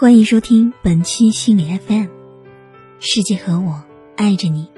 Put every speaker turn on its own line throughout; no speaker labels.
欢迎收听本期心理 FM，世界和我爱着你。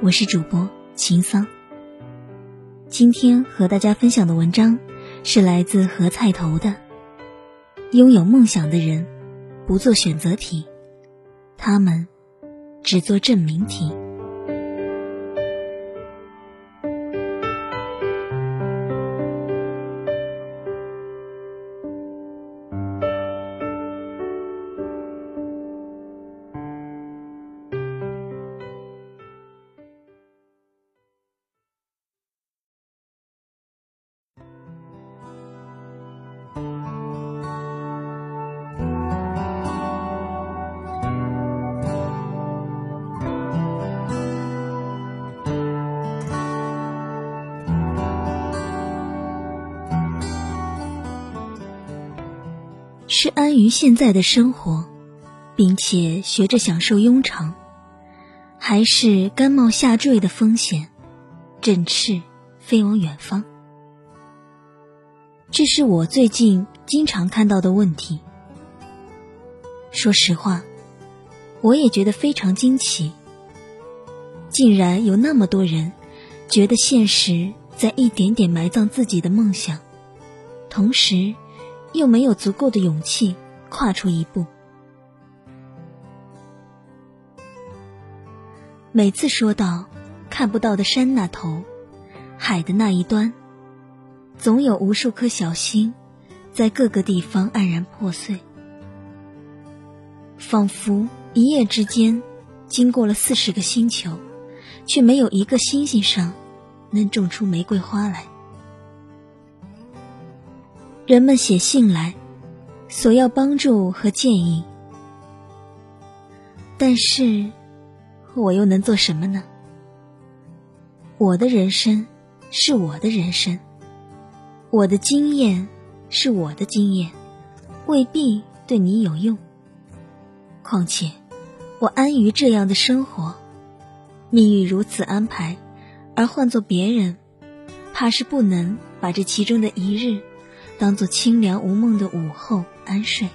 我是主播秦桑。今天和大家分享的文章是来自何菜头的：拥有梦想的人不做选择题，他们只做证明题。是安于现在的生活，并且学着享受庸常，还是甘冒下坠的风险，振翅飞往远方？这是我最近经常看到的问题。说实话，我也觉得非常惊奇，竟然有那么多人觉得现实在一点点埋葬自己的梦想，同时。又没有足够的勇气跨出一步。每次说到看不到的山那头，海的那一端，总有无数颗小星在各个地方黯然破碎，仿佛一夜之间经过了四十个星球，却没有一个星星上能种出玫瑰花来。人们写信来，索要帮助和建议，但是我又能做什么呢？我的人生是我的人生，我的经验是我的经验，未必对你有用。况且，我安于这样的生活，命运如此安排，而换做别人，怕是不能把这其中的一日。当做清凉无梦的午后安睡。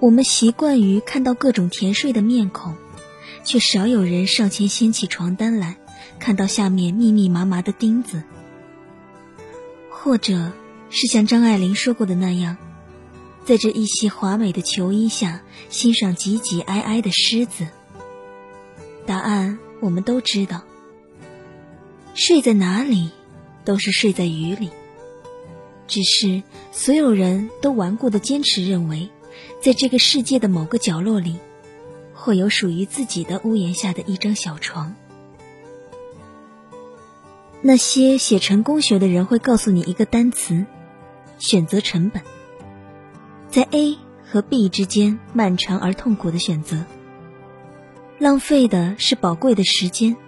我们习惯于看到各种甜睡的面孔，却少有人上前掀起床单来，看到下面密密麻麻的钉子，或者是像张爱玲说过的那样，在这一袭华美的球衣下欣赏挤挤挨挨的虱子。答案我们都知道。睡在哪里，都是睡在雨里。只是所有人都顽固的坚持认为，在这个世界的某个角落里，会有属于自己的屋檐下的一张小床。那些写成功学的人会告诉你一个单词：选择成本。在 A 和 B 之间漫长而痛苦的选择，浪费的是宝贵的时间。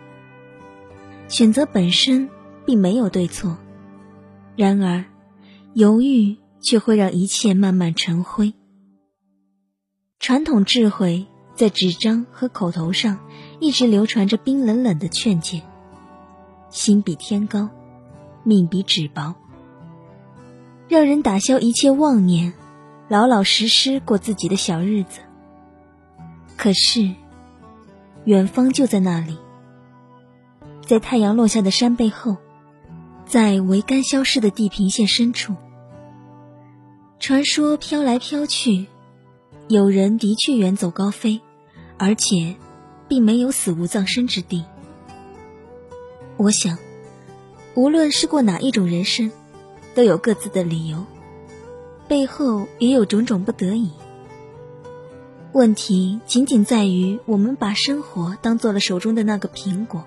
选择本身并没有对错，然而犹豫却会让一切慢慢成灰。传统智慧在纸张和口头上一直流传着冰冷冷的劝诫：心比天高，命比纸薄，让人打消一切妄念，老老实实过自己的小日子。可是，远方就在那里。在太阳落下的山背后，在桅杆消失的地平线深处，传说飘来飘去，有人的确远走高飞，而且并没有死无葬身之地。我想，无论是过哪一种人生，都有各自的理由，背后也有种种不得已。问题仅仅在于，我们把生活当做了手中的那个苹果。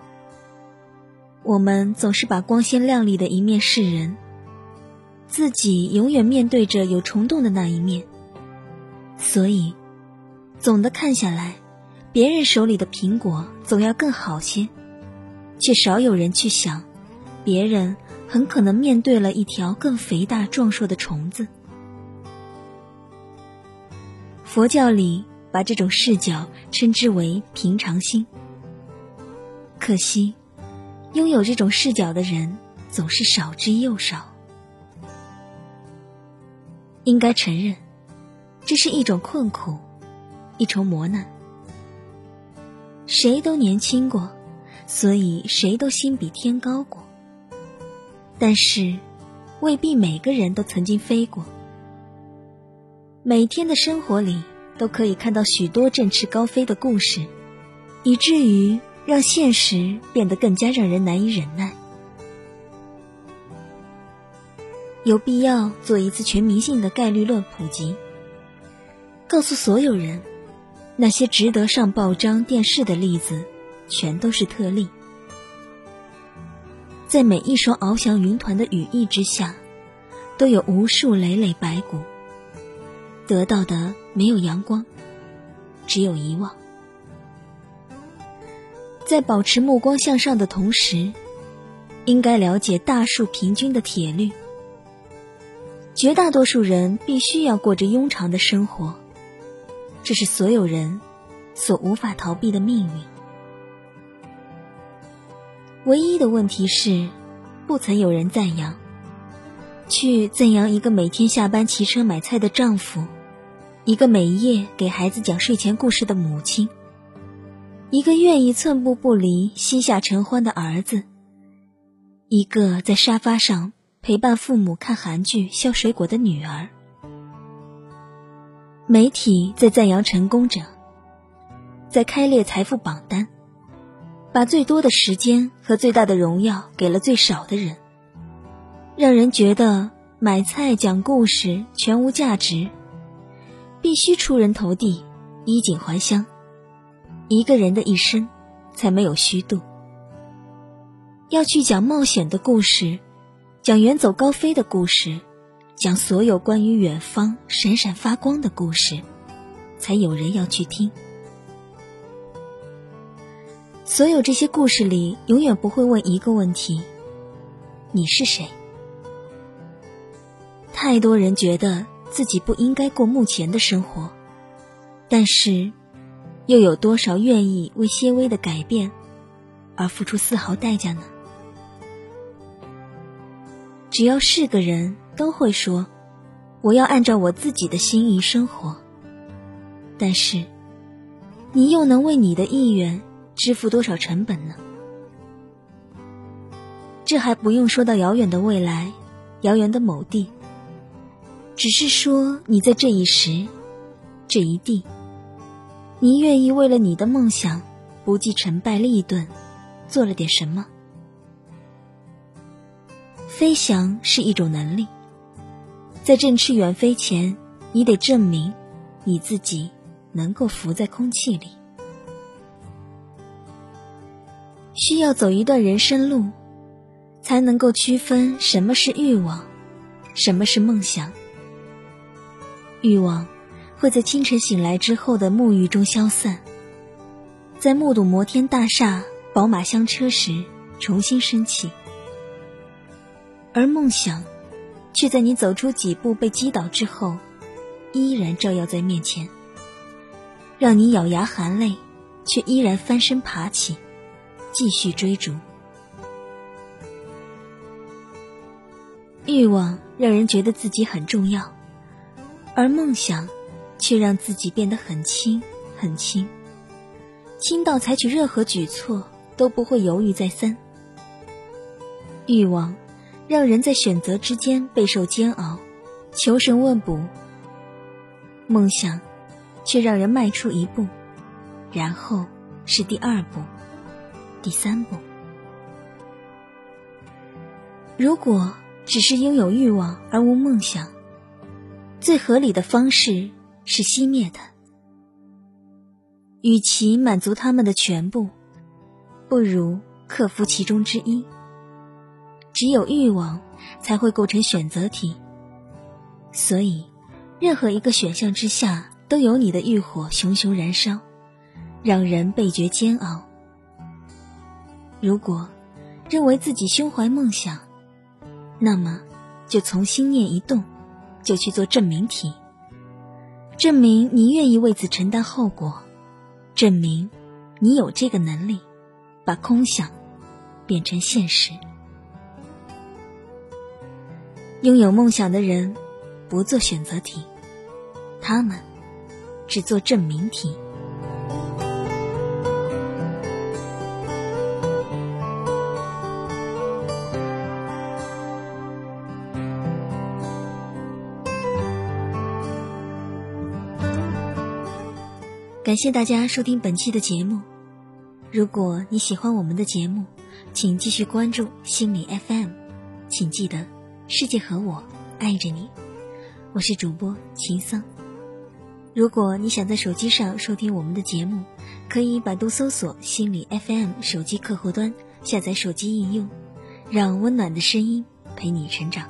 我们总是把光鲜亮丽的一面示人，自己永远面对着有虫洞的那一面。所以，总的看下来，别人手里的苹果总要更好些，却少有人去想，别人很可能面对了一条更肥大壮硕的虫子。佛教里把这种视角称之为平常心。可惜。拥有这种视角的人总是少之又少。应该承认，这是一种困苦，一重磨难。谁都年轻过，所以谁都心比天高过。但是，未必每个人都曾经飞过。每天的生活里，都可以看到许多振翅高飞的故事，以至于让现实变得更加让人难以忍耐。有必要做一次全民性的概率论普及，告诉所有人，那些值得上报章、电视的例子，全都是特例。在每一双翱翔云团的羽翼之下，都有无数累累白骨。得到的没有阳光，只有遗忘。在保持目光向上的同时，应该了解大数平均的铁律。绝大多数人必须要过着庸常的生活，这是所有人所无法逃避的命运。唯一的问题是，不曾有人赞扬，去赞扬一个每天下班骑车买菜的丈夫，一个每夜给孩子讲睡前故事的母亲，一个愿意寸步不离、膝下承欢的儿子，一个在沙发上。陪伴父母看韩剧、削水果的女儿，媒体在赞扬成功者，在开列财富榜单，把最多的时间和最大的荣耀给了最少的人，让人觉得买菜讲故事全无价值，必须出人头地、衣锦还乡，一个人的一生才没有虚度。要去讲冒险的故事。讲远走高飞的故事，讲所有关于远方闪闪发光的故事，才有人要去听。所有这些故事里，永远不会问一个问题：你是谁？太多人觉得自己不应该过目前的生活，但是，又有多少愿意为些微的改变而付出丝毫代价呢？只要是个人都会说：“我要按照我自己的心意生活。”但是，你又能为你的意愿支付多少成本呢？这还不用说到遥远的未来，遥远的某地。只是说你在这一时，这一地，你愿意为了你的梦想不计成败利钝，做了点什么？飞翔是一种能力，在振翅远飞前，你得证明你自己能够浮在空气里。需要走一段人生路，才能够区分什么是欲望，什么是梦想。欲望会在清晨醒来之后的沐浴中消散，在目睹摩天大厦、宝马香车时重新升起。而梦想，却在你走出几步被击倒之后，依然照耀在面前，让你咬牙含泪，却依然翻身爬起，继续追逐。欲望让人觉得自己很重要，而梦想，却让自己变得很轻很轻，轻到采取任何举措都不会犹豫再三。欲望。让人在选择之间备受煎熬，求神问卜；梦想却让人迈出一步，然后是第二步、第三步。如果只是拥有欲望而无梦想，最合理的方式是熄灭的。与其满足他们的全部，不如克服其中之一。只有欲望才会构成选择题，所以任何一个选项之下都有你的欲火熊熊燃烧，让人倍觉煎熬。如果认为自己胸怀梦想，那么就从心念一动，就去做证明题，证明你愿意为此承担后果，证明你有这个能力，把空想变成现实。拥有梦想的人，不做选择题，他们只做证明题。感谢大家收听本期的节目。如果你喜欢我们的节目，请继续关注心理 FM。请记得，世界和我爱着你。我是主播秦桑。如果你想在手机上收听我们的节目，可以百度搜索“心理 FM” 手机客户端，下载手机应用，让温暖的声音陪你成长。